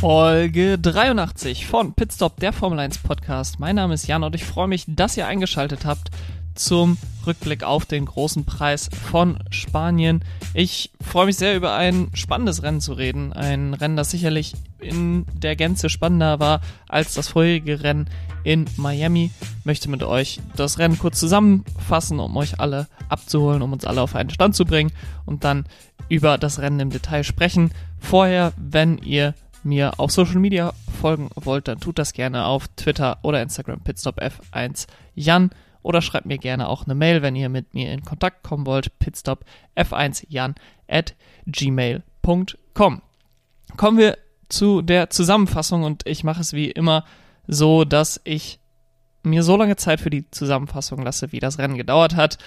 Folge 83 von Pitstop, der Formel 1 Podcast. Mein Name ist Jan und ich freue mich, dass ihr eingeschaltet habt zum Rückblick auf den großen Preis von Spanien. Ich freue mich sehr über ein spannendes Rennen zu reden. Ein Rennen, das sicherlich in der Gänze spannender war als das vorherige Rennen in Miami. Möchte mit euch das Rennen kurz zusammenfassen, um euch alle abzuholen, um uns alle auf einen Stand zu bringen und dann über das Rennen im Detail sprechen. Vorher, wenn ihr mir auf Social Media folgen wollt, dann tut das gerne auf Twitter oder Instagram pitstopf1 Jan oder schreibt mir gerne auch eine Mail, wenn ihr mit mir in Kontakt kommen wollt. pitstopf1jan at gmail.com. Kommen wir zu der Zusammenfassung und ich mache es wie immer so, dass ich mir so lange Zeit für die Zusammenfassung lasse, wie das Rennen gedauert hat,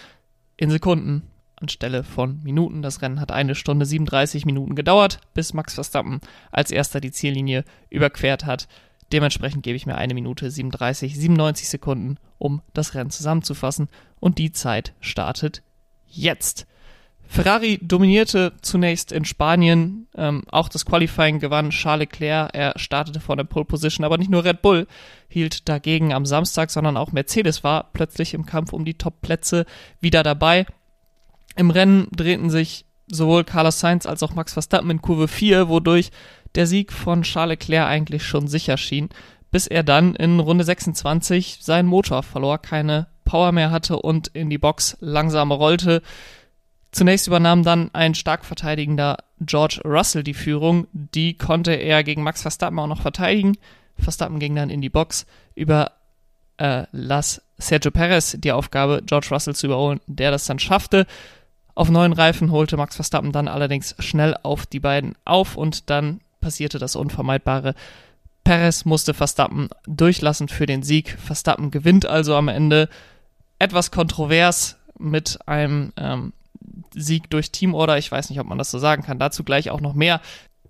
in Sekunden anstelle von Minuten. Das Rennen hat eine Stunde 37 Minuten gedauert, bis Max Verstappen als erster die Ziellinie überquert hat. Dementsprechend gebe ich mir eine Minute 37, 97 Sekunden, um das Rennen zusammenzufassen. Und die Zeit startet jetzt. Ferrari dominierte zunächst in Spanien, ähm, auch das Qualifying gewann Charles Leclerc, er startete vor der Pole Position, aber nicht nur Red Bull hielt dagegen am Samstag, sondern auch Mercedes war plötzlich im Kampf um die Top-Plätze wieder dabei. Im Rennen drehten sich sowohl Carlos Sainz als auch Max Verstappen in Kurve 4, wodurch der Sieg von Charles Leclerc eigentlich schon sicher schien, bis er dann in Runde 26 seinen Motor verlor, keine Power mehr hatte und in die Box langsam rollte. Zunächst übernahm dann ein stark verteidigender George Russell die Führung. Die konnte er gegen Max Verstappen auch noch verteidigen. Verstappen ging dann in die Box über äh, Las Sergio Perez die Aufgabe, George Russell zu überholen, der das dann schaffte. Auf neuen Reifen holte Max Verstappen dann allerdings schnell auf die beiden auf und dann passierte das Unvermeidbare. Perez musste Verstappen durchlassen für den Sieg. Verstappen gewinnt also am Ende etwas kontrovers mit einem ähm, Sieg durch Teamorder. Ich weiß nicht, ob man das so sagen kann. Dazu gleich auch noch mehr.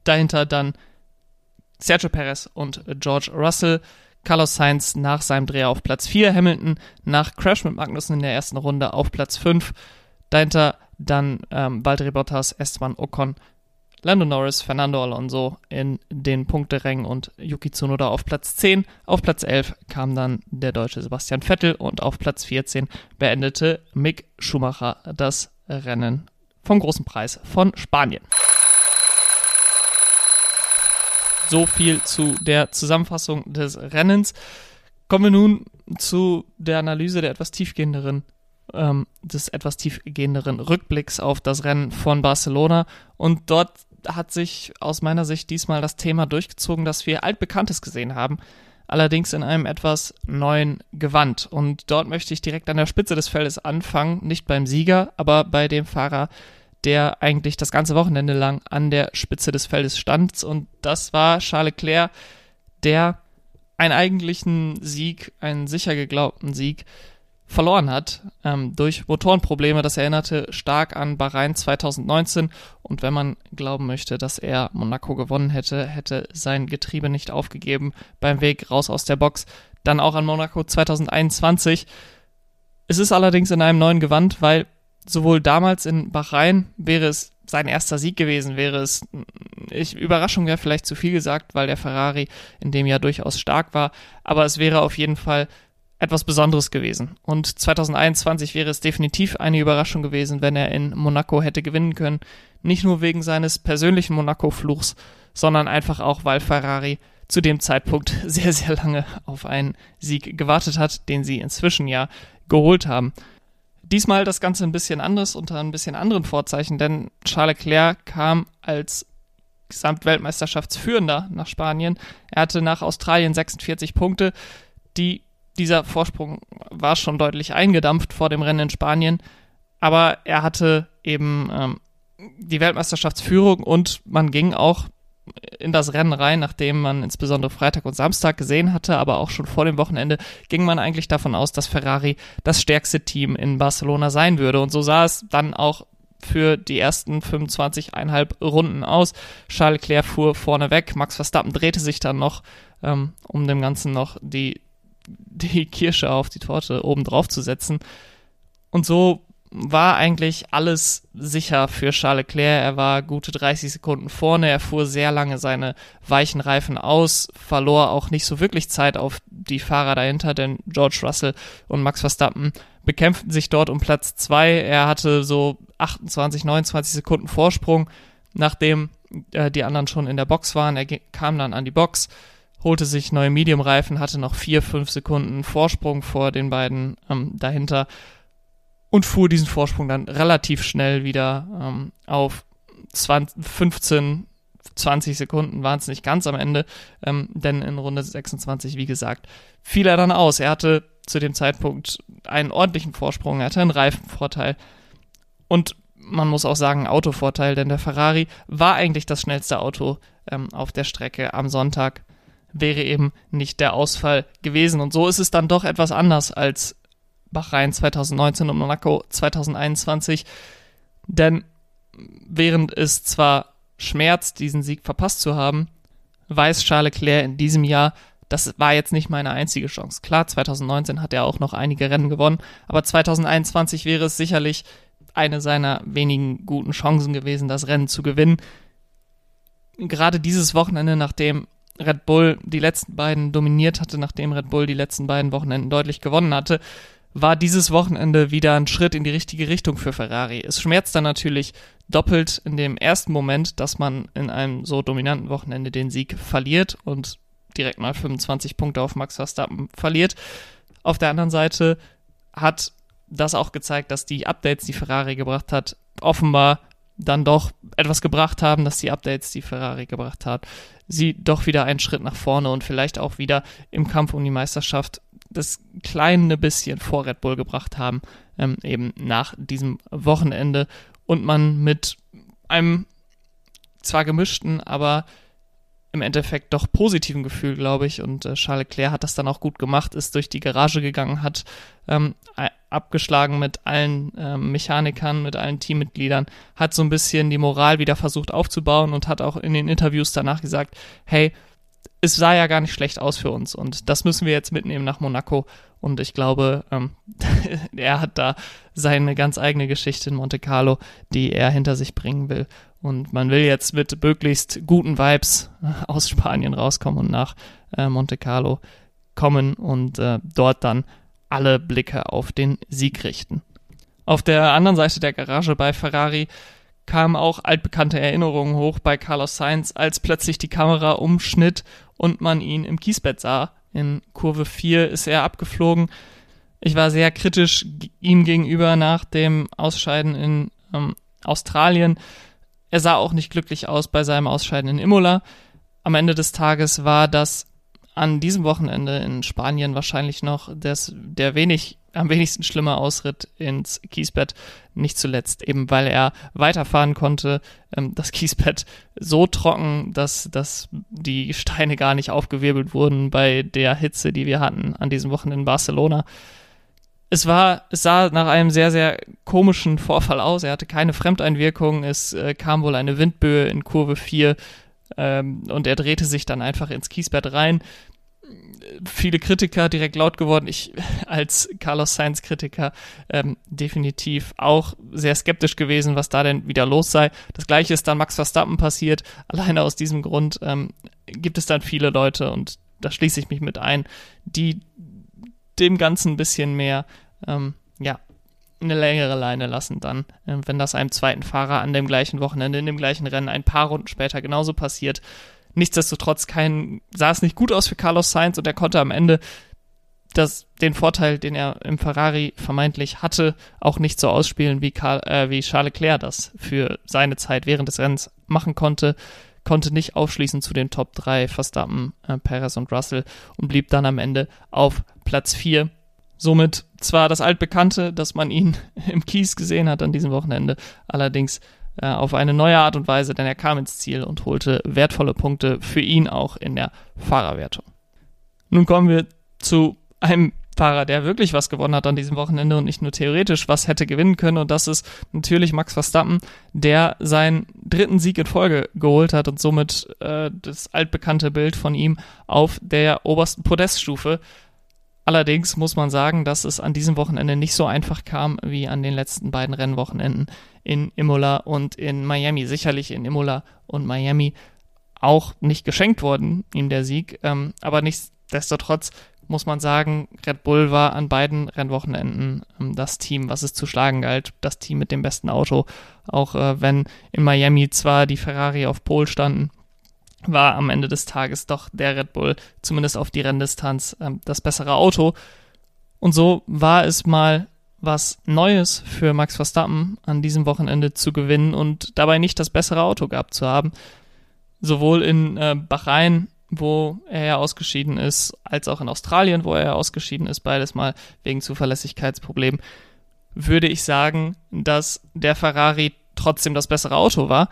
Dahinter dann Sergio Perez und George Russell. Carlos Sainz nach seinem Dreh auf Platz 4. Hamilton nach Crash mit Magnussen in der ersten Runde auf Platz 5. Dahinter dann ähm, Valtteri Bottas, Esteban Ocon Lando Norris, Fernando Alonso in den Punkterängen und Yuki Tsunoda auf Platz 10. Auf Platz 11 kam dann der deutsche Sebastian Vettel und auf Platz 14 beendete Mick Schumacher das Rennen vom großen Preis von Spanien. So viel zu der Zusammenfassung des Rennens. Kommen wir nun zu der Analyse der etwas tiefgehenderen ähm, des etwas tiefgehenderen Rückblicks auf das Rennen von Barcelona. Und dort hat sich aus meiner Sicht diesmal das Thema durchgezogen, dass wir altbekanntes gesehen haben, allerdings in einem etwas neuen Gewand. Und dort möchte ich direkt an der Spitze des Feldes anfangen, nicht beim Sieger, aber bei dem Fahrer, der eigentlich das ganze Wochenende lang an der Spitze des Feldes stand. Und das war Charles Leclerc, der einen eigentlichen Sieg, einen sicher geglaubten Sieg verloren hat ähm, durch Motorenprobleme. Das erinnerte stark an Bahrain 2019 und wenn man glauben möchte, dass er Monaco gewonnen hätte, hätte sein Getriebe nicht aufgegeben beim Weg raus aus der Box. Dann auch an Monaco 2021. Es ist allerdings in einem neuen Gewand, weil sowohl damals in Bahrain wäre es sein erster Sieg gewesen, wäre es, ich, Überraschung wäre vielleicht zu viel gesagt, weil der Ferrari in dem Jahr durchaus stark war, aber es wäre auf jeden Fall etwas Besonderes gewesen. Und 2021 wäre es definitiv eine Überraschung gewesen, wenn er in Monaco hätte gewinnen können. Nicht nur wegen seines persönlichen Monaco-Fluchs, sondern einfach auch, weil Ferrari zu dem Zeitpunkt sehr, sehr lange auf einen Sieg gewartet hat, den sie inzwischen ja geholt haben. Diesmal das Ganze ein bisschen anders, unter ein bisschen anderen Vorzeichen, denn Charles Leclerc kam als Gesamtweltmeisterschaftsführender nach Spanien. Er hatte nach Australien 46 Punkte, die dieser Vorsprung war schon deutlich eingedampft vor dem Rennen in Spanien, aber er hatte eben ähm, die Weltmeisterschaftsführung und man ging auch in das Rennen rein, nachdem man insbesondere Freitag und Samstag gesehen hatte, aber auch schon vor dem Wochenende ging man eigentlich davon aus, dass Ferrari das stärkste Team in Barcelona sein würde. Und so sah es dann auch für die ersten 25,5 Runden aus. Charles Leclerc fuhr vorne weg, Max Verstappen drehte sich dann noch, ähm, um dem Ganzen noch die die Kirsche auf die Torte oben drauf zu setzen. Und so war eigentlich alles sicher für Charles Leclerc. Er war gute 30 Sekunden vorne, er fuhr sehr lange seine weichen Reifen aus, verlor auch nicht so wirklich Zeit auf die Fahrer dahinter, denn George Russell und Max Verstappen bekämpften sich dort um Platz 2. Er hatte so 28, 29 Sekunden Vorsprung, nachdem äh, die anderen schon in der Box waren. Er kam dann an die Box, holte sich neue Medium-Reifen, hatte noch 4, 5 Sekunden Vorsprung vor den beiden ähm, dahinter und fuhr diesen Vorsprung dann relativ schnell wieder ähm, auf 20, 15, 20 Sekunden waren es nicht ganz am Ende, ähm, denn in Runde 26, wie gesagt, fiel er dann aus. Er hatte zu dem Zeitpunkt einen ordentlichen Vorsprung, er hatte einen Reifenvorteil und man muss auch sagen Autovorteil, denn der Ferrari war eigentlich das schnellste Auto ähm, auf der Strecke am Sonntag, wäre eben nicht der Ausfall gewesen. Und so ist es dann doch etwas anders als Bahrain 2019 und Monaco 2021. Denn während es zwar schmerzt, diesen Sieg verpasst zu haben, weiß Charles Leclerc in diesem Jahr, das war jetzt nicht meine einzige Chance. Klar, 2019 hat er auch noch einige Rennen gewonnen, aber 2021 wäre es sicherlich eine seiner wenigen guten Chancen gewesen, das Rennen zu gewinnen. Gerade dieses Wochenende, nachdem Red Bull die letzten beiden dominiert hatte, nachdem Red Bull die letzten beiden Wochenenden deutlich gewonnen hatte, war dieses Wochenende wieder ein Schritt in die richtige Richtung für Ferrari. Es schmerzt dann natürlich doppelt in dem ersten Moment, dass man in einem so dominanten Wochenende den Sieg verliert und direkt mal 25 Punkte auf Max Verstappen verliert. Auf der anderen Seite hat das auch gezeigt, dass die Updates, die Ferrari gebracht hat, offenbar dann doch etwas gebracht haben, dass die Updates, die Ferrari gebracht hat, sie doch wieder einen Schritt nach vorne und vielleicht auch wieder im Kampf um die Meisterschaft das kleine bisschen vor Red Bull gebracht haben, ähm, eben nach diesem Wochenende. Und man mit einem zwar gemischten, aber im Endeffekt doch positiven Gefühl, glaube ich. Und äh, Charles Leclerc hat das dann auch gut gemacht, ist durch die Garage gegangen, hat ähm, abgeschlagen mit allen ähm, Mechanikern, mit allen Teammitgliedern, hat so ein bisschen die Moral wieder versucht aufzubauen und hat auch in den Interviews danach gesagt, hey, es sah ja gar nicht schlecht aus für uns und das müssen wir jetzt mitnehmen nach Monaco und ich glaube, ähm, er hat da seine ganz eigene Geschichte in Monte Carlo, die er hinter sich bringen will und man will jetzt mit möglichst guten Vibes aus Spanien rauskommen und nach äh, Monte Carlo kommen und äh, dort dann alle Blicke auf den Sieg richten. Auf der anderen Seite der Garage bei Ferrari kamen auch altbekannte Erinnerungen hoch bei Carlos Sainz, als plötzlich die Kamera umschnitt und man ihn im Kiesbett sah. In Kurve 4 ist er abgeflogen. Ich war sehr kritisch ihm gegenüber nach dem Ausscheiden in ähm, Australien. Er sah auch nicht glücklich aus bei seinem Ausscheiden in Imola. Am Ende des Tages war das an diesem Wochenende in Spanien wahrscheinlich noch das, der wenig am wenigsten schlimmer Ausritt ins Kiesbett. Nicht zuletzt eben, weil er weiterfahren konnte. Ähm, das Kiesbett so trocken, dass, dass die Steine gar nicht aufgewirbelt wurden bei der Hitze, die wir hatten an diesem Wochenende in Barcelona. Es war, es sah nach einem sehr, sehr komischen Vorfall aus. Er hatte keine Fremdeinwirkung. Es äh, kam wohl eine Windböe in Kurve 4 ähm, und er drehte sich dann einfach ins Kiesbett rein viele Kritiker direkt laut geworden. Ich als Carlos Sainz Kritiker ähm, definitiv auch sehr skeptisch gewesen, was da denn wieder los sei. Das gleiche ist dann Max Verstappen passiert. Alleine aus diesem Grund ähm, gibt es dann viele Leute und da schließe ich mich mit ein, die dem Ganzen ein bisschen mehr, ähm, ja, eine längere Leine lassen dann, äh, wenn das einem zweiten Fahrer an dem gleichen Wochenende in dem gleichen Rennen ein paar Runden später genauso passiert Nichtsdestotrotz kein, sah es nicht gut aus für Carlos Sainz und er konnte am Ende das, den Vorteil, den er im Ferrari vermeintlich hatte, auch nicht so ausspielen, wie, Karl, äh, wie Charles Leclerc das für seine Zeit während des Rennens machen konnte, konnte nicht aufschließen zu den Top 3 Verstappen, äh, Perez und Russell und blieb dann am Ende auf Platz 4. Somit zwar das altbekannte, dass man ihn im Kies gesehen hat an diesem Wochenende, allerdings äh, auf eine neue Art und Weise, denn er kam ins Ziel und holte wertvolle Punkte für ihn auch in der Fahrerwertung. Nun kommen wir zu einem Fahrer, der wirklich was gewonnen hat an diesem Wochenende und nicht nur theoretisch was hätte gewinnen können. Und das ist natürlich Max Verstappen, der seinen dritten Sieg in Folge geholt hat und somit äh, das altbekannte Bild von ihm auf der obersten Podeststufe Allerdings muss man sagen, dass es an diesem Wochenende nicht so einfach kam wie an den letzten beiden Rennwochenenden in Imola und in Miami. Sicherlich in Imola und Miami auch nicht geschenkt worden, ihm der Sieg. Ähm, aber nichtsdestotrotz muss man sagen, Red Bull war an beiden Rennwochenenden ähm, das Team, was es zu schlagen galt, das Team mit dem besten Auto. Auch äh, wenn in Miami zwar die Ferrari auf Pol standen, war am Ende des Tages doch der Red Bull, zumindest auf die Renndistanz, ähm, das bessere Auto. Und so war es mal was Neues für Max Verstappen an diesem Wochenende zu gewinnen und dabei nicht das bessere Auto gehabt zu haben sowohl in äh, Bahrain, wo er ja ausgeschieden ist, als auch in Australien, wo er ja ausgeschieden ist, beides mal wegen Zuverlässigkeitsproblemen, würde ich sagen, dass der Ferrari trotzdem das bessere Auto war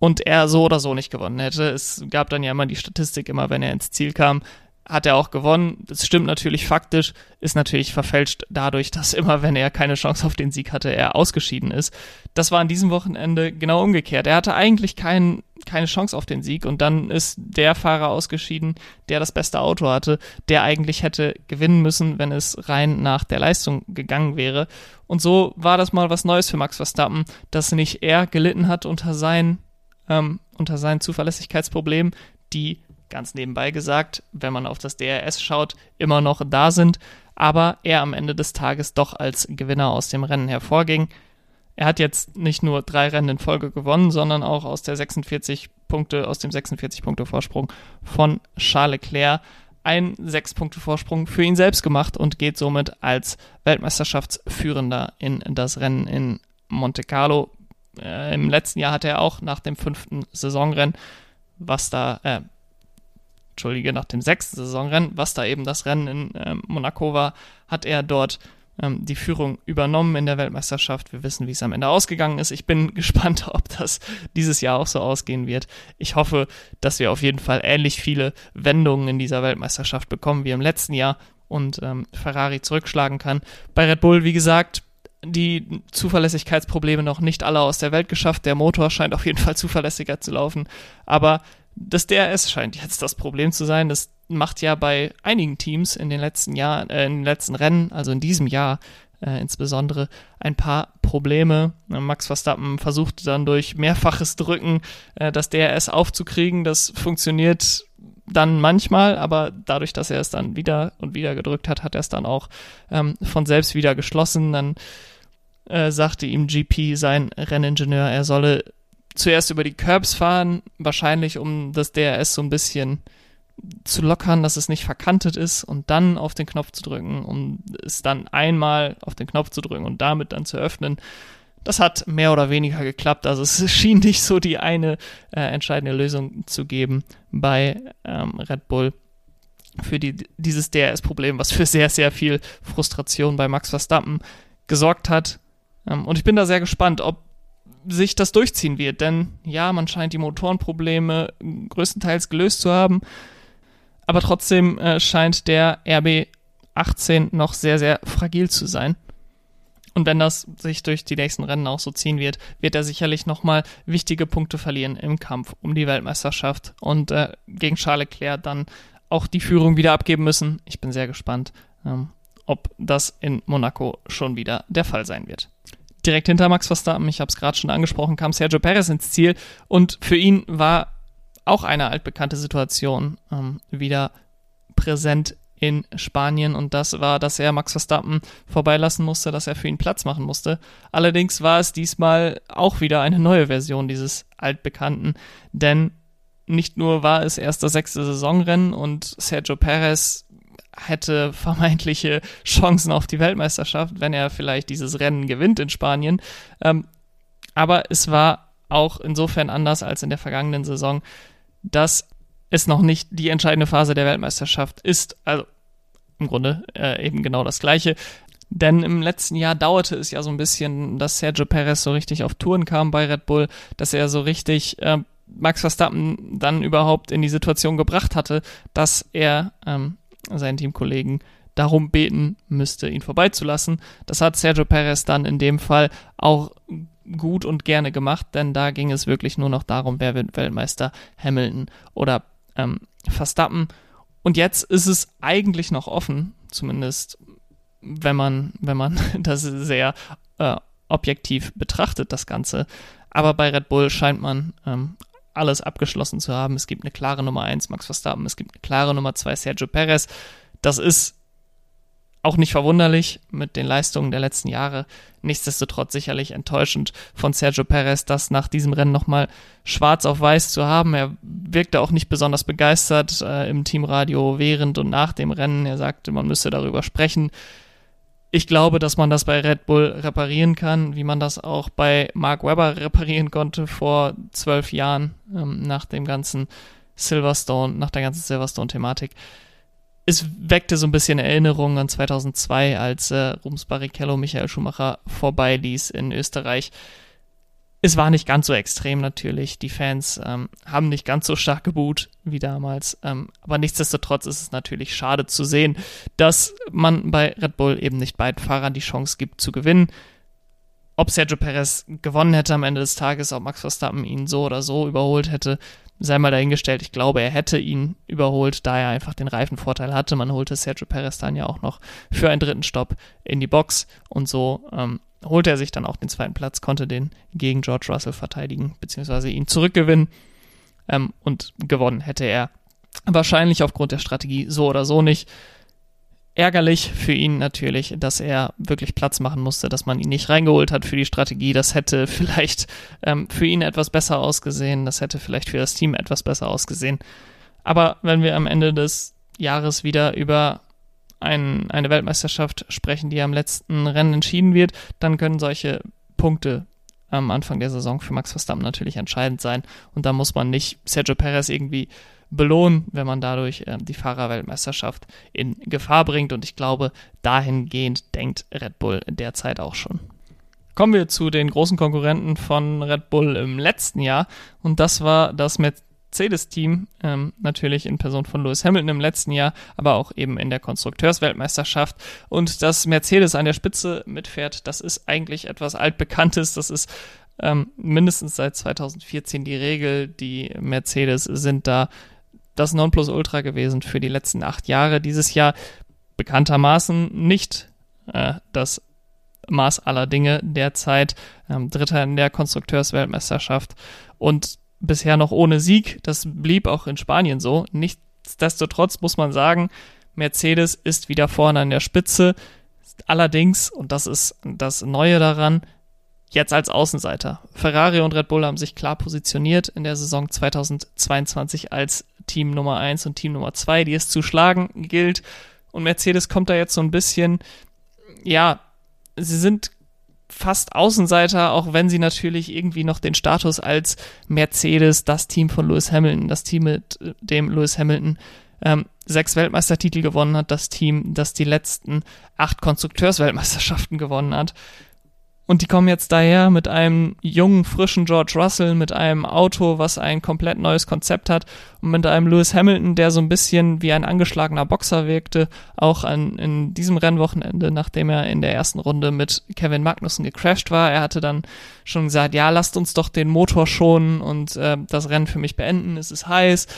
und er so oder so nicht gewonnen hätte. Es gab dann ja immer die Statistik, immer wenn er ins Ziel kam, hat er auch gewonnen. Das stimmt natürlich faktisch, ist natürlich verfälscht dadurch, dass immer, wenn er keine Chance auf den Sieg hatte, er ausgeschieden ist. Das war an diesem Wochenende genau umgekehrt. Er hatte eigentlich kein, keine Chance auf den Sieg und dann ist der Fahrer ausgeschieden, der das beste Auto hatte, der eigentlich hätte gewinnen müssen, wenn es rein nach der Leistung gegangen wäre. Und so war das mal was Neues für Max Verstappen, dass nicht er gelitten hat unter seinen, ähm, unter seinen Zuverlässigkeitsproblemen, die ganz nebenbei gesagt, wenn man auf das DRS schaut, immer noch da sind, aber er am Ende des Tages doch als Gewinner aus dem Rennen hervorging. Er hat jetzt nicht nur drei Rennen in Folge gewonnen, sondern auch aus der 46 Punkte, aus dem 46 Punkte Vorsprung von Charles Leclerc ein 6 Punkte Vorsprung für ihn selbst gemacht und geht somit als Weltmeisterschaftsführender in das Rennen in Monte Carlo. Äh, Im letzten Jahr hatte er auch nach dem fünften Saisonrennen, was da, äh, Entschuldige, nach dem sechsten Saisonrennen, was da eben das Rennen in äh, Monaco war, hat er dort ähm, die Führung übernommen in der Weltmeisterschaft. Wir wissen, wie es am Ende ausgegangen ist. Ich bin gespannt, ob das dieses Jahr auch so ausgehen wird. Ich hoffe, dass wir auf jeden Fall ähnlich viele Wendungen in dieser Weltmeisterschaft bekommen wie im letzten Jahr und ähm, Ferrari zurückschlagen kann. Bei Red Bull, wie gesagt, die Zuverlässigkeitsprobleme noch nicht alle aus der Welt geschafft. Der Motor scheint auf jeden Fall zuverlässiger zu laufen. Aber das DRS scheint jetzt das Problem zu sein. Das macht ja bei einigen Teams in den letzten Jahren, äh, in den letzten Rennen, also in diesem Jahr äh, insbesondere, ein paar Probleme. Max Verstappen versuchte dann durch mehrfaches Drücken äh, das DRS aufzukriegen. Das funktioniert dann manchmal, aber dadurch, dass er es dann wieder und wieder gedrückt hat, hat er es dann auch ähm, von selbst wieder geschlossen. Dann äh, sagte ihm GP, sein Renningenieur, er solle zuerst über die Curbs fahren, wahrscheinlich um das DRS so ein bisschen zu lockern, dass es nicht verkantet ist und dann auf den Knopf zu drücken, um es dann einmal auf den Knopf zu drücken und damit dann zu öffnen. Das hat mehr oder weniger geklappt. Also es schien nicht so die eine äh, entscheidende Lösung zu geben bei ähm, Red Bull für die, dieses DRS-Problem, was für sehr, sehr viel Frustration bei Max Verstappen gesorgt hat. Ähm, und ich bin da sehr gespannt, ob sich das durchziehen wird. Denn ja, man scheint die Motorenprobleme größtenteils gelöst zu haben. Aber trotzdem äh, scheint der RB18 noch sehr, sehr fragil zu sein. Und wenn das sich durch die nächsten Rennen auch so ziehen wird, wird er sicherlich nochmal wichtige Punkte verlieren im Kampf um die Weltmeisterschaft. Und äh, gegen Charles Leclerc dann auch die Führung wieder abgeben müssen. Ich bin sehr gespannt, ähm, ob das in Monaco schon wieder der Fall sein wird. Direkt hinter Max Verstappen, ich habe es gerade schon angesprochen, kam Sergio Perez ins Ziel. Und für ihn war auch eine altbekannte Situation ähm, wieder präsent in Spanien und das war, dass er Max Verstappen vorbeilassen musste, dass er für ihn Platz machen musste. Allerdings war es diesmal auch wieder eine neue Version dieses altbekannten, denn nicht nur war es erst das sechste Saisonrennen und Sergio Perez hätte vermeintliche Chancen auf die Weltmeisterschaft, wenn er vielleicht dieses Rennen gewinnt in Spanien. Ähm, aber es war auch insofern anders als in der vergangenen Saison, dass es noch nicht die entscheidende Phase der Weltmeisterschaft ist. Also im Grunde äh, eben genau das Gleiche. Denn im letzten Jahr dauerte es ja so ein bisschen, dass Sergio Perez so richtig auf Touren kam bei Red Bull, dass er so richtig äh, Max Verstappen dann überhaupt in die Situation gebracht hatte, dass er ähm, seinen Teamkollegen darum beten müsste, ihn vorbeizulassen. Das hat Sergio Perez dann in dem Fall auch gut und gerne gemacht, denn da ging es wirklich nur noch darum, wer wird Weltmeister, Hamilton oder ähm, Verstappen. Und jetzt ist es eigentlich noch offen, zumindest wenn man, wenn man das sehr äh, objektiv betrachtet, das Ganze. Aber bei Red Bull scheint man ähm, alles abgeschlossen zu haben. Es gibt eine klare Nummer 1, Max Verstappen, es gibt eine klare Nummer 2, Sergio Perez. Das ist auch nicht verwunderlich mit den Leistungen der letzten Jahre. Nichtsdestotrotz sicherlich enttäuschend von Sergio Perez, das nach diesem Rennen nochmal schwarz auf weiß zu haben. Er wirkte auch nicht besonders begeistert äh, im Teamradio während und nach dem Rennen. Er sagte, man müsse darüber sprechen. Ich glaube, dass man das bei Red Bull reparieren kann, wie man das auch bei Mark Webber reparieren konnte vor zwölf Jahren ähm, nach dem ganzen Silverstone, nach der ganzen Silverstone-Thematik es weckte so ein bisschen Erinnerungen an 2002, als äh, Rums Barrichello Michael Schumacher vorbeiließ in Österreich. Es war nicht ganz so extrem natürlich. Die Fans ähm, haben nicht ganz so stark geboot wie damals. Ähm, aber nichtsdestotrotz ist es natürlich schade zu sehen, dass man bei Red Bull eben nicht beiden Fahrern die Chance gibt zu gewinnen. Ob Sergio Perez gewonnen hätte am Ende des Tages, ob Max Verstappen ihn so oder so überholt hätte, sei mal dahingestellt. Ich glaube, er hätte ihn überholt, da er einfach den Reifenvorteil hatte. Man holte Sergio Perez dann ja auch noch für einen dritten Stopp in die Box und so ähm, holte er sich dann auch den zweiten Platz, konnte den gegen George Russell verteidigen, beziehungsweise ihn zurückgewinnen ähm, und gewonnen hätte er wahrscheinlich aufgrund der Strategie so oder so nicht ärgerlich für ihn natürlich, dass er wirklich Platz machen musste, dass man ihn nicht reingeholt hat für die Strategie. Das hätte vielleicht ähm, für ihn etwas besser ausgesehen. Das hätte vielleicht für das Team etwas besser ausgesehen. Aber wenn wir am Ende des Jahres wieder über ein, eine Weltmeisterschaft sprechen, die am letzten Rennen entschieden wird, dann können solche Punkte am Anfang der Saison für Max Verstappen natürlich entscheidend sein. Und da muss man nicht Sergio Perez irgendwie belohnen, wenn man dadurch äh, die Fahrerweltmeisterschaft in Gefahr bringt. Und ich glaube, dahingehend denkt Red Bull derzeit auch schon. Kommen wir zu den großen Konkurrenten von Red Bull im letzten Jahr. Und das war das Mercedes-Team, ähm, natürlich in Person von Lewis Hamilton im letzten Jahr, aber auch eben in der Konstrukteursweltmeisterschaft. Und dass Mercedes an der Spitze mitfährt, das ist eigentlich etwas altbekanntes. Das ist ähm, mindestens seit 2014 die Regel. Die Mercedes sind da das Nonplusultra gewesen für die letzten acht Jahre. Dieses Jahr bekanntermaßen nicht äh, das Maß aller Dinge derzeit. Ähm, Dritter in der Konstrukteursweltmeisterschaft und bisher noch ohne Sieg. Das blieb auch in Spanien so. Nichtsdestotrotz muss man sagen, Mercedes ist wieder vorne an der Spitze. Allerdings, und das ist das Neue daran, jetzt als Außenseiter. Ferrari und Red Bull haben sich klar positioniert in der Saison 2022 als Team Nummer 1 und Team Nummer 2, die es zu schlagen gilt. Und Mercedes kommt da jetzt so ein bisschen, ja, sie sind fast Außenseiter, auch wenn sie natürlich irgendwie noch den Status als Mercedes, das Team von Lewis Hamilton, das Team mit dem Lewis Hamilton ähm, sechs Weltmeistertitel gewonnen hat, das Team, das die letzten acht Konstrukteursweltmeisterschaften gewonnen hat. Und die kommen jetzt daher mit einem jungen, frischen George Russell, mit einem Auto, was ein komplett neues Konzept hat und mit einem Lewis Hamilton, der so ein bisschen wie ein angeschlagener Boxer wirkte, auch an, in diesem Rennwochenende, nachdem er in der ersten Runde mit Kevin Magnussen gecrashed war. Er hatte dann schon gesagt, ja, lasst uns doch den Motor schonen und äh, das Rennen für mich beenden, es ist heiß.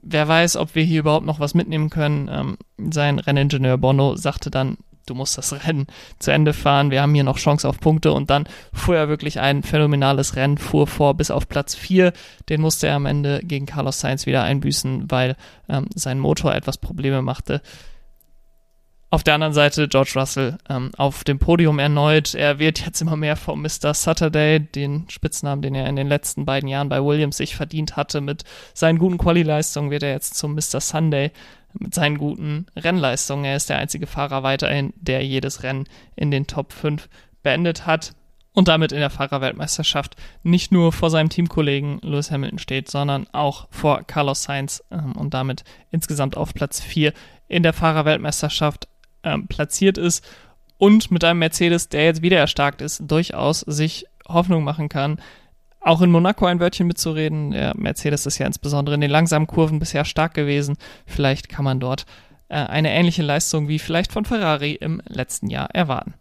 Wer weiß, ob wir hier überhaupt noch was mitnehmen können. Ähm, sein Renningenieur Bono sagte dann, du musst das Rennen zu Ende fahren, wir haben hier noch Chance auf Punkte und dann fuhr er wirklich ein phänomenales Rennen, fuhr vor bis auf Platz 4, den musste er am Ende gegen Carlos Sainz wieder einbüßen, weil ähm, sein Motor etwas Probleme machte. Auf der anderen Seite George Russell ähm, auf dem Podium erneut. Er wird jetzt immer mehr vom Mr. Saturday, den Spitznamen, den er in den letzten beiden Jahren bei Williams sich verdient hatte. Mit seinen guten Quali-Leistungen wird er jetzt zum Mr. Sunday mit seinen guten Rennleistungen. Er ist der einzige Fahrer weiterhin, der jedes Rennen in den Top 5 beendet hat und damit in der Fahrerweltmeisterschaft nicht nur vor seinem Teamkollegen Lewis Hamilton steht, sondern auch vor Carlos Sainz ähm, und damit insgesamt auf Platz 4 in der Fahrerweltmeisterschaft ähm, platziert ist und mit einem Mercedes, der jetzt wieder erstarkt ist, durchaus sich Hoffnung machen kann, auch in Monaco ein Wörtchen mitzureden. Der Mercedes ist ja insbesondere in den langsamen Kurven bisher stark gewesen. Vielleicht kann man dort äh, eine ähnliche Leistung wie vielleicht von Ferrari im letzten Jahr erwarten.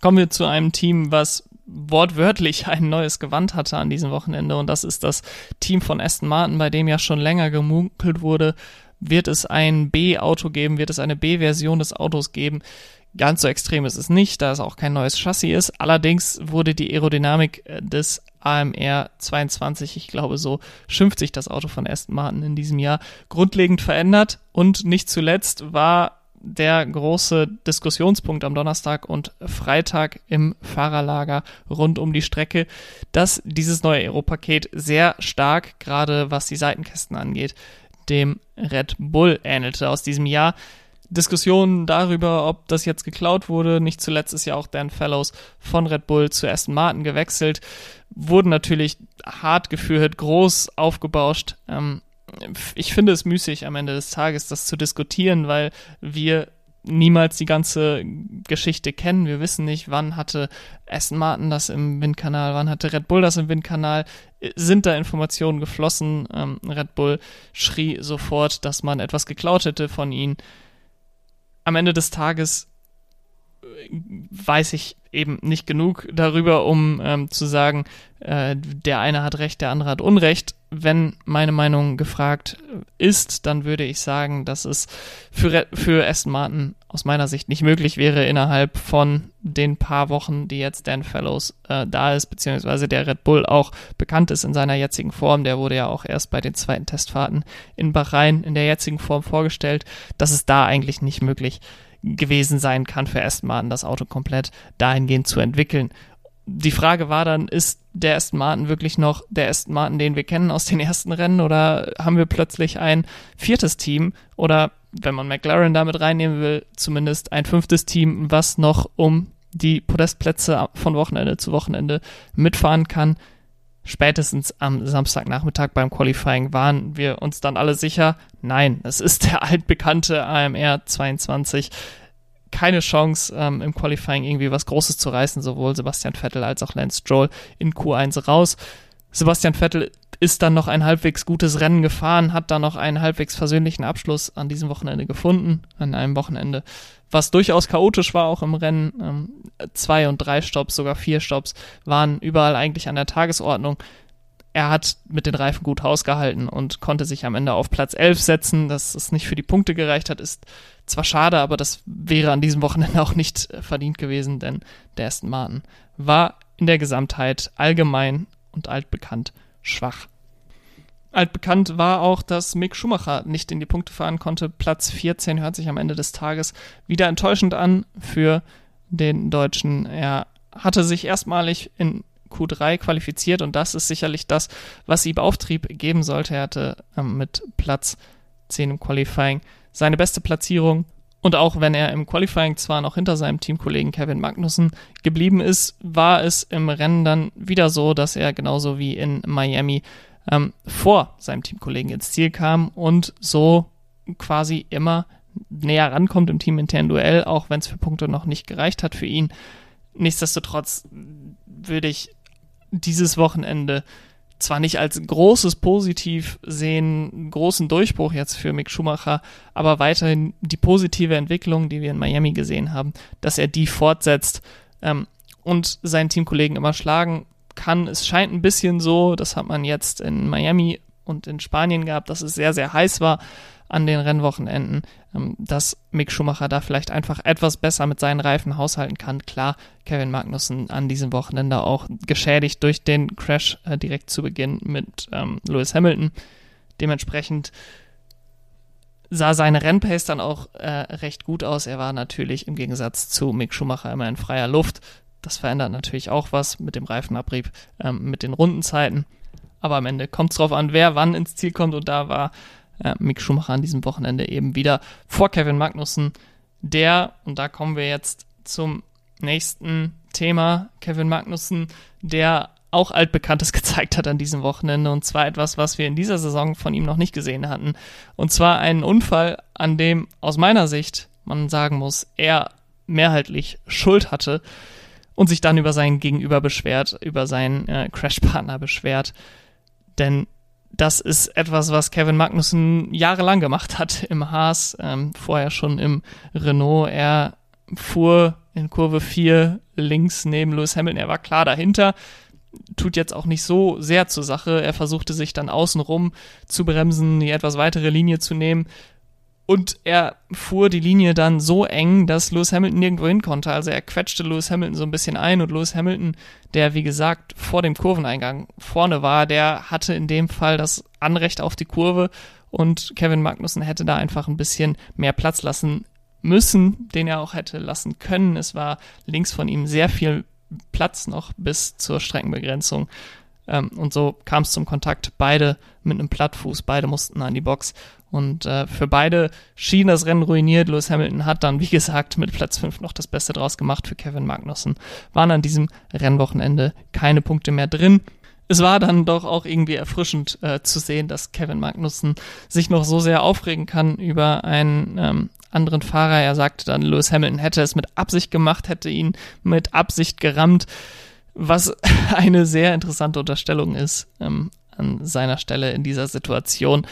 Kommen wir zu einem Team, was wortwörtlich ein neues Gewand hatte an diesem Wochenende und das ist das Team von Aston Martin, bei dem ja schon länger gemunkelt wurde, Wird es ein B-Auto geben? Wird es eine B-Version des Autos geben? Ganz so extrem ist es nicht, da es auch kein neues Chassis ist. Allerdings wurde die Aerodynamik äh, des AMR 22, ich glaube so schimpft sich das Auto von Aston Martin in diesem Jahr, grundlegend verändert. Und nicht zuletzt war der große Diskussionspunkt am Donnerstag und Freitag im Fahrerlager rund um die Strecke, dass dieses neue Aero-Paket sehr stark, gerade was die Seitenkästen angeht, dem Red Bull ähnelte aus diesem Jahr. Diskussionen darüber, ob das jetzt geklaut wurde. Nicht zuletzt ist ja auch Dan Fellows von Red Bull zu Aston Martin gewechselt. Wurden natürlich hart geführt, groß aufgebauscht. Ähm, ich finde es müßig am Ende des Tages, das zu diskutieren, weil wir niemals die ganze Geschichte kennen. Wir wissen nicht, wann hatte Aston Martin das im Windkanal, wann hatte Red Bull das im Windkanal. Sind da Informationen geflossen? Ähm, Red Bull schrie sofort, dass man etwas geklaut hätte von ihnen am Ende des Tages äh, weiß ich eben nicht genug darüber, um ähm, zu sagen, äh, der eine hat Recht, der andere hat Unrecht. Wenn meine Meinung gefragt ist, dann würde ich sagen, dass es für, für Aston Martin aus meiner Sicht nicht möglich wäre, innerhalb von den paar Wochen, die jetzt Dan Fellows äh, da ist, beziehungsweise der Red Bull auch bekannt ist in seiner jetzigen Form. Der wurde ja auch erst bei den zweiten Testfahrten in Bahrain in der jetzigen Form vorgestellt, dass es da eigentlich nicht möglich gewesen sein kann für Aston Martin, das Auto komplett dahingehend zu entwickeln die Frage war dann, ist der Aston Martin wirklich noch der Aston Martin, den wir kennen aus den ersten Rennen? Oder haben wir plötzlich ein viertes Team? Oder wenn man McLaren damit reinnehmen will, zumindest ein fünftes Team, was noch um die Podestplätze von Wochenende zu Wochenende mitfahren kann. Spätestens am Samstagnachmittag beim Qualifying waren wir uns dann alle sicher, nein, es ist der altbekannte AMR 22 keine Chance, ähm, im Qualifying irgendwie was Großes zu reißen, sowohl Sebastian Vettel als auch Lance Stroll in Q1 raus. Sebastian Vettel ist dann noch ein halbwegs gutes Rennen gefahren, hat dann noch einen halbwegs versöhnlichen Abschluss an diesem Wochenende gefunden, an einem Wochenende, was durchaus chaotisch war auch im Rennen. Ähm, zwei und drei Stops, sogar vier Stops waren überall eigentlich an der Tagesordnung er hat mit den Reifen gut hausgehalten und konnte sich am Ende auf Platz 11 setzen. Dass es nicht für die Punkte gereicht hat, ist zwar schade, aber das wäre an diesem Wochenende auch nicht äh, verdient gewesen, denn der Aston Martin war in der Gesamtheit allgemein und altbekannt schwach. Altbekannt war auch, dass Mick Schumacher nicht in die Punkte fahren konnte. Platz 14 hört sich am Ende des Tages wieder enttäuschend an für den Deutschen. Er hatte sich erstmalig in Q3 qualifiziert und das ist sicherlich das, was ihm Auftrieb geben sollte. Er hatte ähm, mit Platz 10 im Qualifying seine beste Platzierung und auch wenn er im Qualifying zwar noch hinter seinem Teamkollegen Kevin Magnussen geblieben ist, war es im Rennen dann wieder so, dass er genauso wie in Miami ähm, vor seinem Teamkollegen ins Ziel kam und so quasi immer näher rankommt im teaminternen Duell, auch wenn es für Punkte noch nicht gereicht hat für ihn. Nichtsdestotrotz würde ich dieses Wochenende zwar nicht als großes Positiv sehen, großen Durchbruch jetzt für Mick Schumacher, aber weiterhin die positive Entwicklung, die wir in Miami gesehen haben, dass er die fortsetzt ähm, und seinen Teamkollegen immer schlagen kann. Es scheint ein bisschen so, das hat man jetzt in Miami und in Spanien gehabt, dass es sehr, sehr heiß war an den Rennwochenenden, ähm, dass Mick Schumacher da vielleicht einfach etwas besser mit seinen Reifen haushalten kann. Klar, Kevin Magnussen an diesem Wochenende auch geschädigt durch den Crash äh, direkt zu Beginn mit ähm, Lewis Hamilton. Dementsprechend sah seine Rennpace dann auch äh, recht gut aus. Er war natürlich im Gegensatz zu Mick Schumacher immer in freier Luft. Das verändert natürlich auch was mit dem Reifenabrieb, ähm, mit den Rundenzeiten. Aber am Ende kommt es drauf an, wer wann ins Ziel kommt. Und da war äh, Mick Schumacher an diesem Wochenende eben wieder vor Kevin Magnussen, der, und da kommen wir jetzt zum nächsten Thema, Kevin Magnussen, der auch altbekanntes gezeigt hat an diesem Wochenende und zwar etwas, was wir in dieser Saison von ihm noch nicht gesehen hatten. Und zwar einen Unfall, an dem aus meiner Sicht man sagen muss, er mehrheitlich Schuld hatte und sich dann über seinen Gegenüber beschwert, über seinen äh, Crashpartner beschwert. Denn das ist etwas, was Kevin Magnussen jahrelang gemacht hat im Haas, ähm, vorher schon im Renault. Er fuhr in Kurve 4 links neben Lewis Hamilton, er war klar dahinter, tut jetzt auch nicht so sehr zur Sache. Er versuchte sich dann außenrum zu bremsen, die etwas weitere Linie zu nehmen. Und er fuhr die Linie dann so eng, dass Lewis Hamilton nirgendwo hin konnte. Also er quetschte Lewis Hamilton so ein bisschen ein und Lewis Hamilton, der wie gesagt vor dem Kurveneingang vorne war, der hatte in dem Fall das Anrecht auf die Kurve und Kevin Magnussen hätte da einfach ein bisschen mehr Platz lassen müssen, den er auch hätte lassen können. Es war links von ihm sehr viel Platz noch bis zur Streckenbegrenzung. Ähm, und so kam es zum Kontakt. Beide mit einem Plattfuß, beide mussten an die Box. Und äh, für beide schien das Rennen ruiniert. Lewis Hamilton hat dann, wie gesagt, mit Platz 5 noch das Beste draus gemacht für Kevin Magnussen. Waren an diesem Rennwochenende keine Punkte mehr drin. Es war dann doch auch irgendwie erfrischend äh, zu sehen, dass Kevin Magnussen sich noch so sehr aufregen kann über einen ähm, anderen Fahrer. Er sagte dann, Lewis Hamilton hätte es mit Absicht gemacht, hätte ihn mit Absicht gerammt, was eine sehr interessante Unterstellung ist ähm, an seiner Stelle in dieser Situation.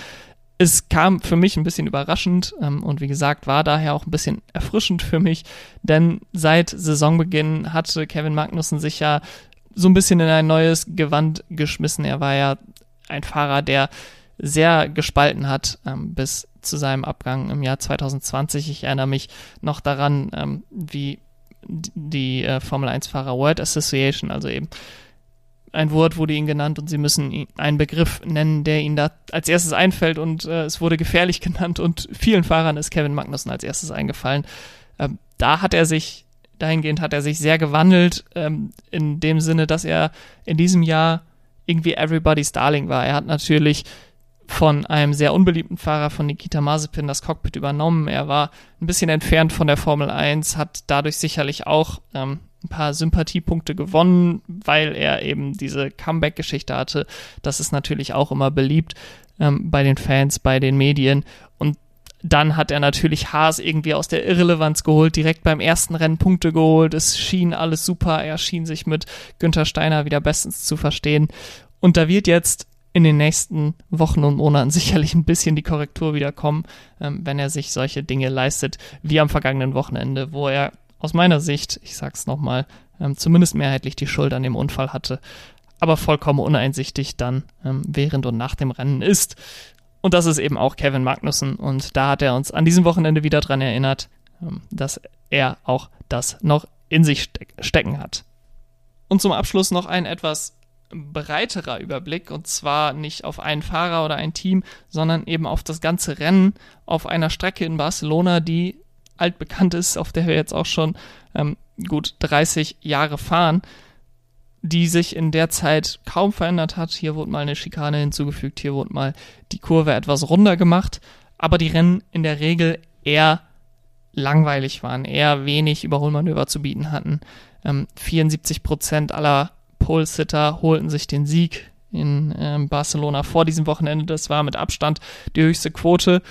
Es kam für mich ein bisschen überraschend ähm, und wie gesagt war daher auch ein bisschen erfrischend für mich, denn seit Saisonbeginn hatte Kevin Magnussen sich ja so ein bisschen in ein neues Gewand geschmissen. Er war ja ein Fahrer, der sehr gespalten hat ähm, bis zu seinem Abgang im Jahr 2020. Ich erinnere mich noch daran, ähm, wie die äh, Formel 1-Fahrer World Association, also eben ein Wort wurde ihnen genannt und sie müssen einen Begriff nennen, der ihnen da als erstes einfällt und äh, es wurde gefährlich genannt und vielen Fahrern ist Kevin Magnussen als erstes eingefallen. Ähm, da hat er sich, dahingehend hat er sich sehr gewandelt, ähm, in dem Sinne, dass er in diesem Jahr irgendwie everybody's Darling war. Er hat natürlich von einem sehr unbeliebten Fahrer von Nikita Mazepin das Cockpit übernommen. Er war ein bisschen entfernt von der Formel 1, hat dadurch sicherlich auch ähm, ein paar Sympathiepunkte gewonnen, weil er eben diese Comeback-Geschichte hatte. Das ist natürlich auch immer beliebt ähm, bei den Fans, bei den Medien. Und dann hat er natürlich Haas irgendwie aus der Irrelevanz geholt, direkt beim ersten Rennen Punkte geholt. Es schien alles super. Er schien sich mit Günther Steiner wieder bestens zu verstehen. Und da wird jetzt in den nächsten Wochen und Monaten sicherlich ein bisschen die Korrektur wieder kommen, ähm, wenn er sich solche Dinge leistet, wie am vergangenen Wochenende, wo er aus meiner Sicht, ich sag's nochmal, ähm, zumindest mehrheitlich die Schuld an dem Unfall hatte, aber vollkommen uneinsichtig dann ähm, während und nach dem Rennen ist. Und das ist eben auch Kevin Magnussen und da hat er uns an diesem Wochenende wieder dran erinnert, ähm, dass er auch das noch in sich steck stecken hat. Und zum Abschluss noch ein etwas breiterer Überblick und zwar nicht auf einen Fahrer oder ein Team, sondern eben auf das ganze Rennen auf einer Strecke in Barcelona, die altbekannt ist, auf der wir jetzt auch schon ähm, gut 30 Jahre fahren, die sich in der Zeit kaum verändert hat. Hier wurde mal eine Schikane hinzugefügt, hier wurde mal die Kurve etwas runder gemacht, aber die Rennen in der Regel eher langweilig waren, eher wenig Überholmanöver zu bieten hatten. Ähm, 74 Prozent aller Pole-Sitter holten sich den Sieg in äh, Barcelona vor diesem Wochenende. Das war mit Abstand die höchste Quote.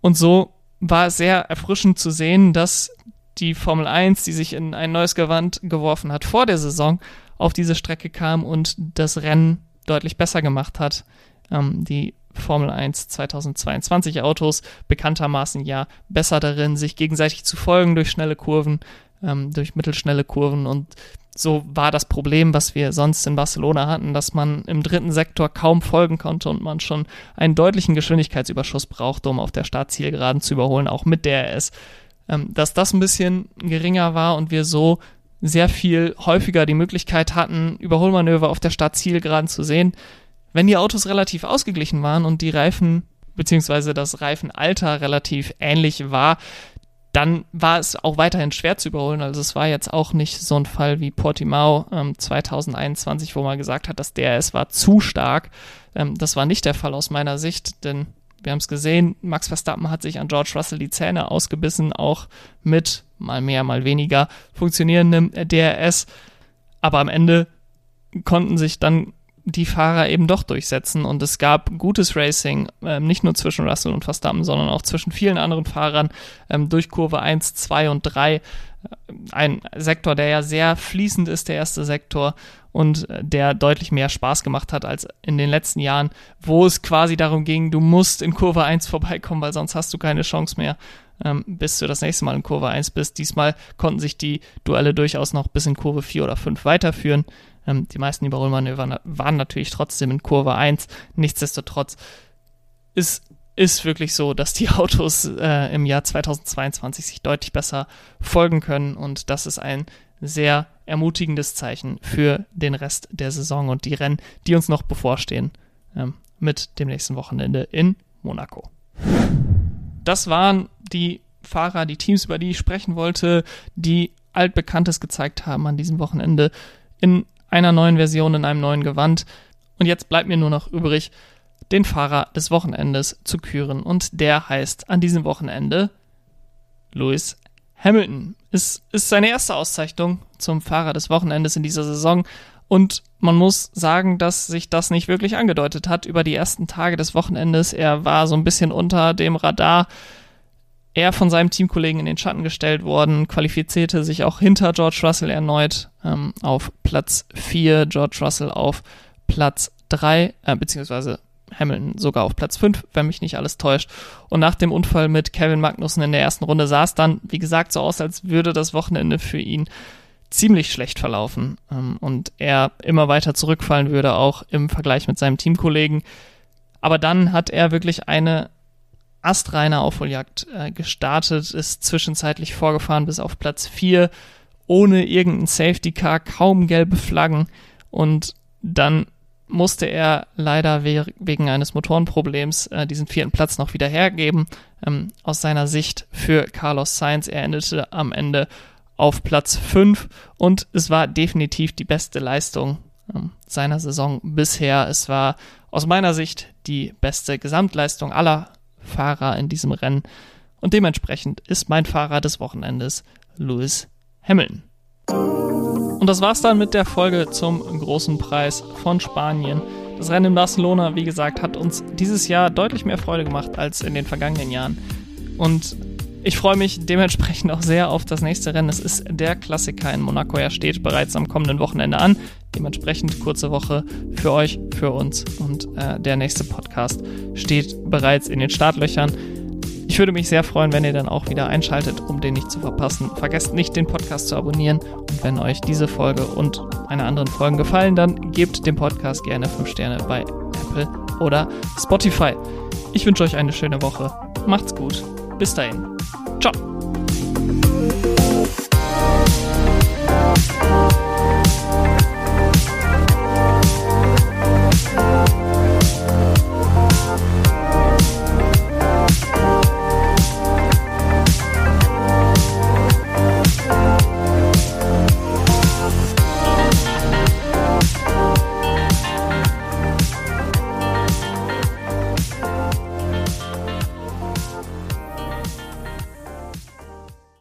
Und so war es sehr erfrischend zu sehen, dass die Formel 1, die sich in ein neues Gewand geworfen hat vor der Saison, auf diese Strecke kam und das Rennen deutlich besser gemacht hat. Ähm, die Formel 1 2022 Autos bekanntermaßen ja besser darin, sich gegenseitig zu folgen durch schnelle Kurven, ähm, durch mittelschnelle Kurven und so war das Problem, was wir sonst in Barcelona hatten, dass man im dritten Sektor kaum folgen konnte und man schon einen deutlichen Geschwindigkeitsüberschuss brauchte, um auf der Startzielgeraden zu überholen, auch mit DRS. Ähm, dass das ein bisschen geringer war und wir so sehr viel häufiger die Möglichkeit hatten, Überholmanöver auf der Startzielgeraden zu sehen. Wenn die Autos relativ ausgeglichen waren und die Reifen beziehungsweise das Reifenalter relativ ähnlich war, dann war es auch weiterhin schwer zu überholen. Also es war jetzt auch nicht so ein Fall wie Portimao ähm, 2021, wo man gesagt hat, das DRS war zu stark. Ähm, das war nicht der Fall aus meiner Sicht, denn wir haben es gesehen, Max Verstappen hat sich an George Russell die Zähne ausgebissen, auch mit mal mehr, mal weniger funktionierendem DRS. Aber am Ende konnten sich dann die Fahrer eben doch durchsetzen und es gab gutes Racing, ähm, nicht nur zwischen Russell und Verstappen, sondern auch zwischen vielen anderen Fahrern ähm, durch Kurve 1, 2 und 3. Äh, ein Sektor, der ja sehr fließend ist, der erste Sektor und äh, der deutlich mehr Spaß gemacht hat als in den letzten Jahren, wo es quasi darum ging, du musst in Kurve 1 vorbeikommen, weil sonst hast du keine Chance mehr, ähm, bis du das nächste Mal in Kurve 1 bist. Diesmal konnten sich die Duelle durchaus noch bis in Kurve 4 oder 5 weiterführen. Ähm, die meisten Überholmanöver waren natürlich trotzdem in Kurve 1. Nichtsdestotrotz ist ist wirklich so, dass die Autos äh, im Jahr 2022 sich deutlich besser folgen können und das ist ein sehr ermutigendes Zeichen für den Rest der Saison und die Rennen, die uns noch bevorstehen ähm, mit dem nächsten Wochenende in Monaco. Das waren die Fahrer, die Teams, über die ich sprechen wollte, die altbekanntes gezeigt haben an diesem Wochenende in einer neuen Version, in einem neuen Gewand. Und jetzt bleibt mir nur noch übrig, den Fahrer des Wochenendes zu küren. Und der heißt an diesem Wochenende Lewis Hamilton. Es ist seine erste Auszeichnung zum Fahrer des Wochenendes in dieser Saison. Und man muss sagen, dass sich das nicht wirklich angedeutet hat über die ersten Tage des Wochenendes. Er war so ein bisschen unter dem Radar. Er von seinem Teamkollegen in den Schatten gestellt worden, qualifizierte sich auch hinter George Russell erneut ähm, auf Platz 4, George Russell auf Platz 3, äh, beziehungsweise Hamilton sogar auf Platz 5, wenn mich nicht alles täuscht. Und nach dem Unfall mit Kevin Magnussen in der ersten Runde sah es dann, wie gesagt, so aus, als würde das Wochenende für ihn ziemlich schlecht verlaufen ähm, und er immer weiter zurückfallen würde, auch im Vergleich mit seinem Teamkollegen. Aber dann hat er wirklich eine astreine Aufholjagd äh, gestartet, ist zwischenzeitlich vorgefahren bis auf Platz 4, ohne irgendein Safety Car, kaum gelbe Flaggen und dann musste er leider we wegen eines Motorenproblems äh, diesen vierten Platz noch wieder hergeben. Ähm, aus seiner Sicht für Carlos Sainz, er endete am Ende auf Platz 5 und es war definitiv die beste Leistung ähm, seiner Saison bisher. Es war aus meiner Sicht die beste Gesamtleistung aller Fahrer in diesem Rennen und dementsprechend ist mein Fahrer des Wochenendes Lewis Hamilton. Und das war's dann mit der Folge zum großen Preis von Spanien. Das Rennen in Barcelona, wie gesagt, hat uns dieses Jahr deutlich mehr Freude gemacht als in den vergangenen Jahren. Und ich freue mich dementsprechend auch sehr auf das nächste Rennen. Es ist der Klassiker in Monaco. Er steht bereits am kommenden Wochenende an. Dementsprechend kurze Woche für euch, für uns. Und äh, der nächste Podcast steht bereits in den Startlöchern. Ich würde mich sehr freuen, wenn ihr dann auch wieder einschaltet, um den nicht zu verpassen. Vergesst nicht, den Podcast zu abonnieren. Und wenn euch diese Folge und meine anderen Folgen gefallen, dann gebt dem Podcast gerne 5 Sterne bei Apple oder Spotify. Ich wünsche euch eine schöne Woche. Macht's gut. Bis dahin. Ciao.